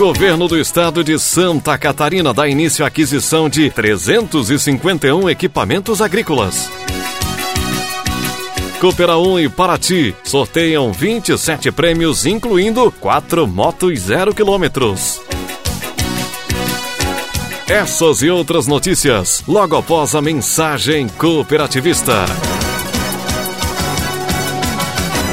Governo do Estado de Santa Catarina dá início à aquisição de 351 equipamentos agrícolas. Coopera 1 e Paraty sorteiam 27 prêmios, incluindo 4 motos 0 quilômetros. Essas e outras notícias logo após a mensagem cooperativista.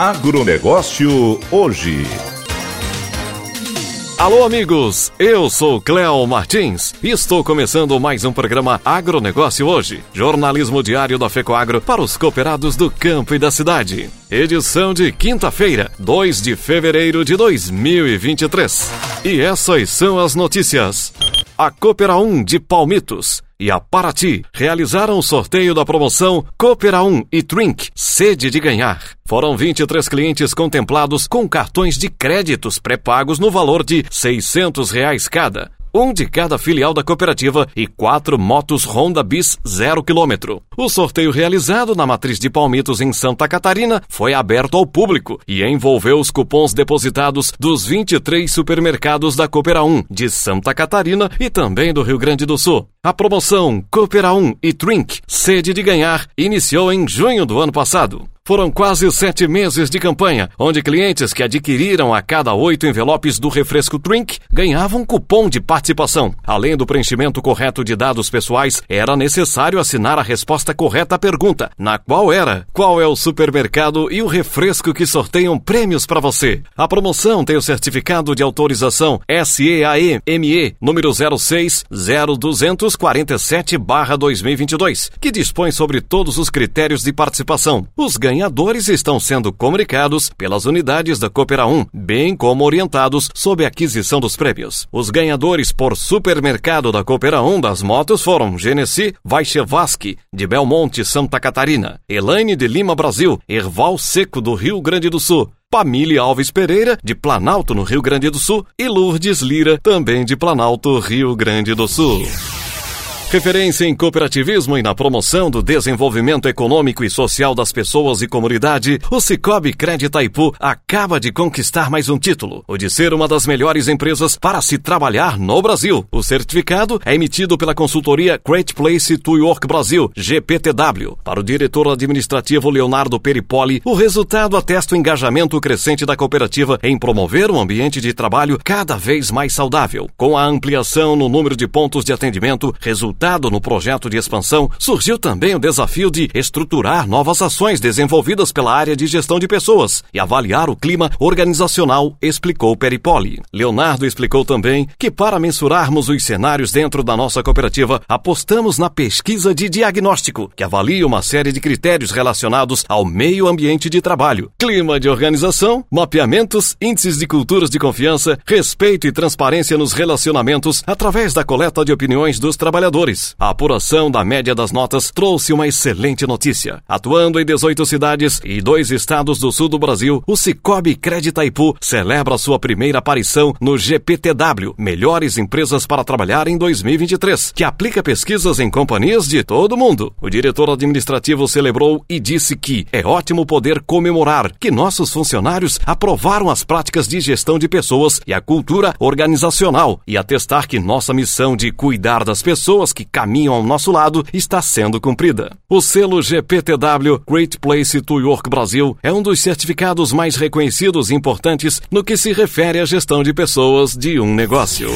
Agronegócio hoje. Alô, amigos! Eu sou Cléo Martins e estou começando mais um programa Agronegócio hoje. Jornalismo diário da FECOAGro para os cooperados do campo e da cidade. Edição de quinta-feira, 2 de fevereiro de 2023. E essas são as notícias. A Coopera 1 de Palmitos e a Paraty realizaram o sorteio da promoção Coopera 1 e Trink Sede de Ganhar. Foram 23 clientes contemplados com cartões de créditos pré-pagos no valor de 600 reais cada um de cada filial da cooperativa e quatro motos Honda Bis zero quilômetro. O sorteio realizado na matriz de Palmitos em Santa Catarina foi aberto ao público e envolveu os cupons depositados dos 23 supermercados da Coopera 1 de Santa Catarina e também do Rio Grande do Sul. A promoção Coopera 1 e Trink, sede de ganhar, iniciou em junho do ano passado. Foram quase sete meses de campanha, onde clientes que adquiriram a cada oito envelopes do refresco Drink ganhavam cupom de participação. Além do preenchimento correto de dados pessoais, era necessário assinar a resposta correta à pergunta, na qual era qual é o supermercado e o refresco que sorteiam prêmios para você. A promoção tem o certificado de autorização SEAE-ME número 060247-2022, que dispõe sobre todos os critérios de participação. Os ganhadores estão sendo comunicados pelas unidades da Coopera 1, bem como orientados sobre a aquisição dos prêmios. Os ganhadores por supermercado da Coopera 1 das motos foram Genesi Vaichevaski, de Belmonte, Santa Catarina, Elaine de Lima, Brasil, Erval Seco, do Rio Grande do Sul, Pamile Alves Pereira, de Planalto, no Rio Grande do Sul, e Lourdes Lira, também de Planalto, Rio Grande do Sul. Referência em cooperativismo e na promoção do desenvolvimento econômico e social das pessoas e comunidade, o Cicobi Crédito Itaipu acaba de conquistar mais um título, o de ser uma das melhores empresas para se trabalhar no Brasil. O certificado é emitido pela consultoria Great Place to Work Brasil, GPTW. Para o diretor administrativo Leonardo Peripoli, o resultado atesta o engajamento crescente da cooperativa em promover um ambiente de trabalho cada vez mais saudável. Com a ampliação no número de pontos de atendimento, resultado no projeto de expansão, surgiu também o desafio de estruturar novas ações desenvolvidas pela área de gestão de pessoas e avaliar o clima organizacional, explicou Peripoli. Leonardo explicou também que, para mensurarmos os cenários dentro da nossa cooperativa, apostamos na pesquisa de diagnóstico, que avalia uma série de critérios relacionados ao meio ambiente de trabalho, clima de organização, mapeamentos, índices de culturas de confiança, respeito e transparência nos relacionamentos através da coleta de opiniões dos trabalhadores A apuração da média das notas trouxe uma excelente notícia. Atuando em 18 cidades e dois estados do sul do Brasil, o Cicobi Creditaipu celebra sua primeira aparição no GPTW, Melhores Empresas para Trabalhar em 2023, que aplica pesquisas em companhias de todo mundo. O diretor administrativo celebrou e disse que é ótimo poder comemorar que nossos funcionários aprovaram as práticas de gestão de pessoas e a cultura organizacional e atestar que nossa missão de cuidar das pessoas que caminham ao nosso lado está sendo cumprida. O selo GPTW Great Place to Work Brasil é um dos certificados mais reconhecidos e importantes no que se refere à gestão de pessoas de um negócio.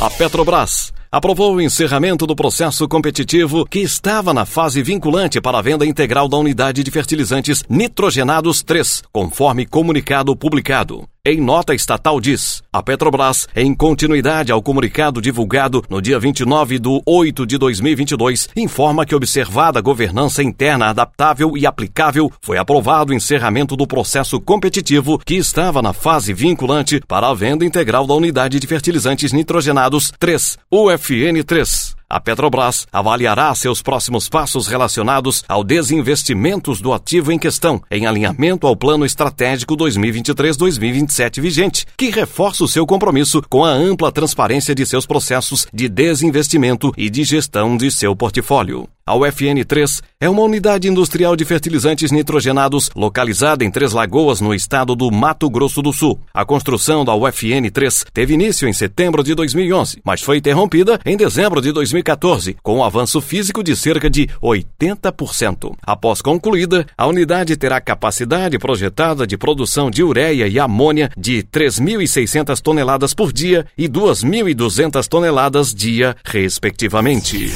A Petrobras aprovou o encerramento do processo competitivo que estava na fase vinculante para a venda integral da unidade de fertilizantes nitrogenados 3, conforme comunicado publicado. Em nota estatal diz: a Petrobras, em continuidade ao comunicado divulgado no dia 29 de 8 de 2022, informa que, observada a governança interna adaptável e aplicável, foi aprovado o encerramento do processo competitivo que estava na fase vinculante para a venda integral da unidade de fertilizantes nitrogenados 3, UFN 3. A Petrobras avaliará seus próximos passos relacionados ao desinvestimentos do ativo em questão, em alinhamento ao Plano Estratégico 2023-2027 vigente, que reforça o seu compromisso com a ampla transparência de seus processos de desinvestimento e de gestão de seu portfólio. A UFN3 é uma unidade industrial de fertilizantes nitrogenados localizada em Três Lagoas, no estado do Mato Grosso do Sul. A construção da UFN3 teve início em setembro de 2011, mas foi interrompida em dezembro de 2014, com um avanço físico de cerca de 80%. Após concluída, a unidade terá capacidade projetada de produção de ureia e amônia de 3.600 toneladas por dia e 2.200 toneladas dia, respectivamente.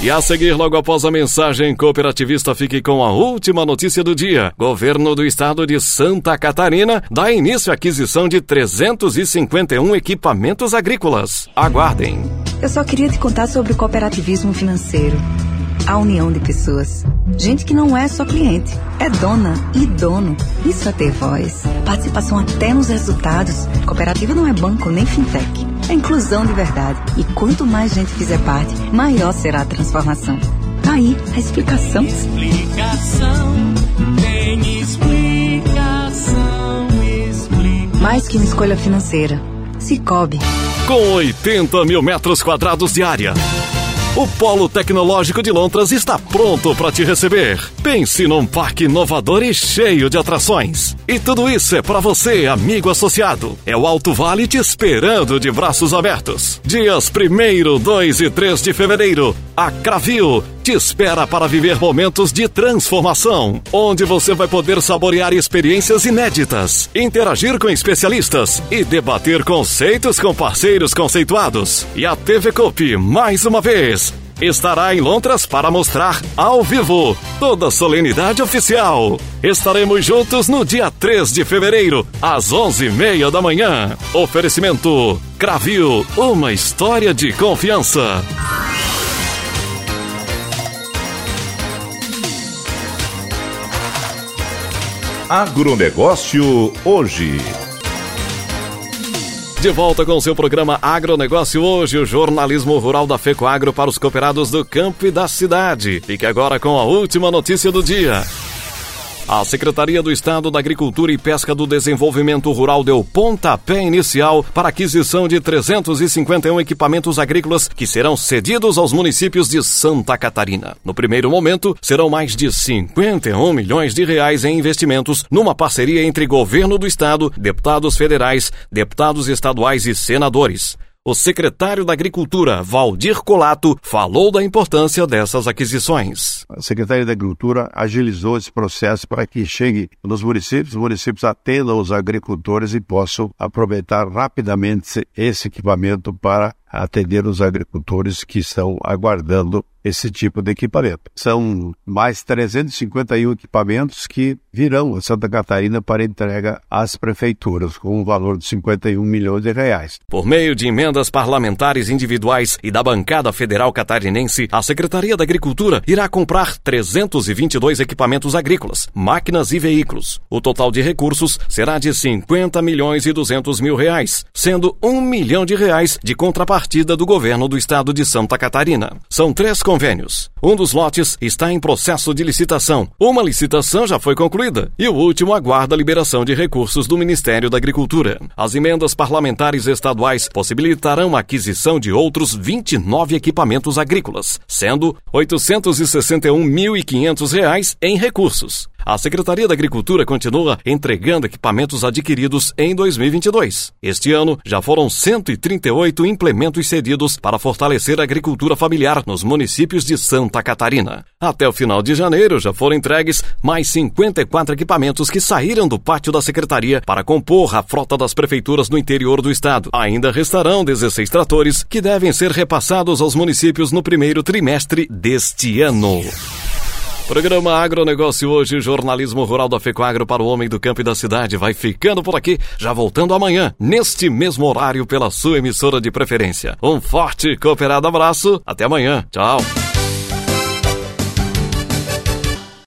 E a seguir, logo após a mensagem cooperativista, fique com a última notícia do dia. Governo do estado de Santa Catarina dá início à aquisição de 351 equipamentos agrícolas. Aguardem. Eu só queria te contar sobre o cooperativismo financeiro a união de pessoas. Gente que não é só cliente, é dona e dono. Isso é ter voz. Participação até nos resultados. Cooperativa não é banco nem fintech. É inclusão de verdade. E quanto mais gente fizer parte, maior será a transformação. Tá aí a explicação. Explicação, tem explicação, explicação. Mais que uma escolha financeira. Cicobi. Com 80 mil metros quadrados de área o Polo Tecnológico de Lontras está pronto para te receber. Pense num parque inovador e cheio de atrações. E tudo isso é para você, amigo associado. É o Alto Vale te esperando de braços abertos. Dias 1, 2 e 3 de fevereiro, a Cravil te espera para viver momentos de transformação, onde você vai poder saborear experiências inéditas, interagir com especialistas e debater conceitos com parceiros conceituados. E a TV Coop, mais uma vez, estará em Londres para mostrar ao vivo toda a solenidade oficial. Estaremos juntos no dia 3 de fevereiro, às 11h30 da manhã. Oferecimento Cravil, uma história de confiança. Agronegócio hoje. De volta com seu programa Agronegócio hoje, o jornalismo rural da FECOAGro para os cooperados do campo e da cidade. Fique agora com a última notícia do dia. A Secretaria do Estado da Agricultura e Pesca do Desenvolvimento Rural deu pontapé inicial para aquisição de 351 equipamentos agrícolas que serão cedidos aos municípios de Santa Catarina. No primeiro momento, serão mais de 51 milhões de reais em investimentos numa parceria entre governo do estado, deputados federais, deputados estaduais e senadores. O secretário da Agricultura, Valdir Colato, falou da importância dessas aquisições. A Secretaria da Agricultura agilizou esse processo para que chegue nos municípios, os municípios atendam os agricultores e possam aproveitar rapidamente esse equipamento para atender os agricultores que estão aguardando esse tipo de equipamento. São mais 351 equipamentos que virão a Santa Catarina para entrega às prefeituras, com um valor de 51 milhões de reais. Por meio de emendas parlamentares individuais e da bancada federal catarinense, a Secretaria da Agricultura irá comprar 322 equipamentos agrícolas, máquinas e veículos. O total de recursos será de 50 milhões e 200 mil reais, sendo 1 milhão de reais de contrapartida contrapartida do governo do estado de Santa Catarina. São três convênios. Um dos lotes está em processo de licitação. Uma licitação já foi concluída e o último aguarda a liberação de recursos do Ministério da Agricultura. As emendas parlamentares estaduais possibilitarão a aquisição de outros 29 equipamentos agrícolas, sendo R$ 861.500 em recursos. A Secretaria da Agricultura continua entregando equipamentos adquiridos em 2022. Este ano, já foram 138 implementos cedidos para fortalecer a agricultura familiar nos municípios de Santa Catarina. Até o final de janeiro, já foram entregues mais 54 equipamentos que saíram do pátio da Secretaria para compor a frota das prefeituras no interior do estado. Ainda restarão 16 tratores que devem ser repassados aos municípios no primeiro trimestre deste ano. Programa Agronegócio hoje, jornalismo rural da FECOAGRO para o homem do campo e da cidade. Vai ficando por aqui, já voltando amanhã, neste mesmo horário, pela sua emissora de preferência. Um forte e cooperado abraço. Até amanhã. Tchau.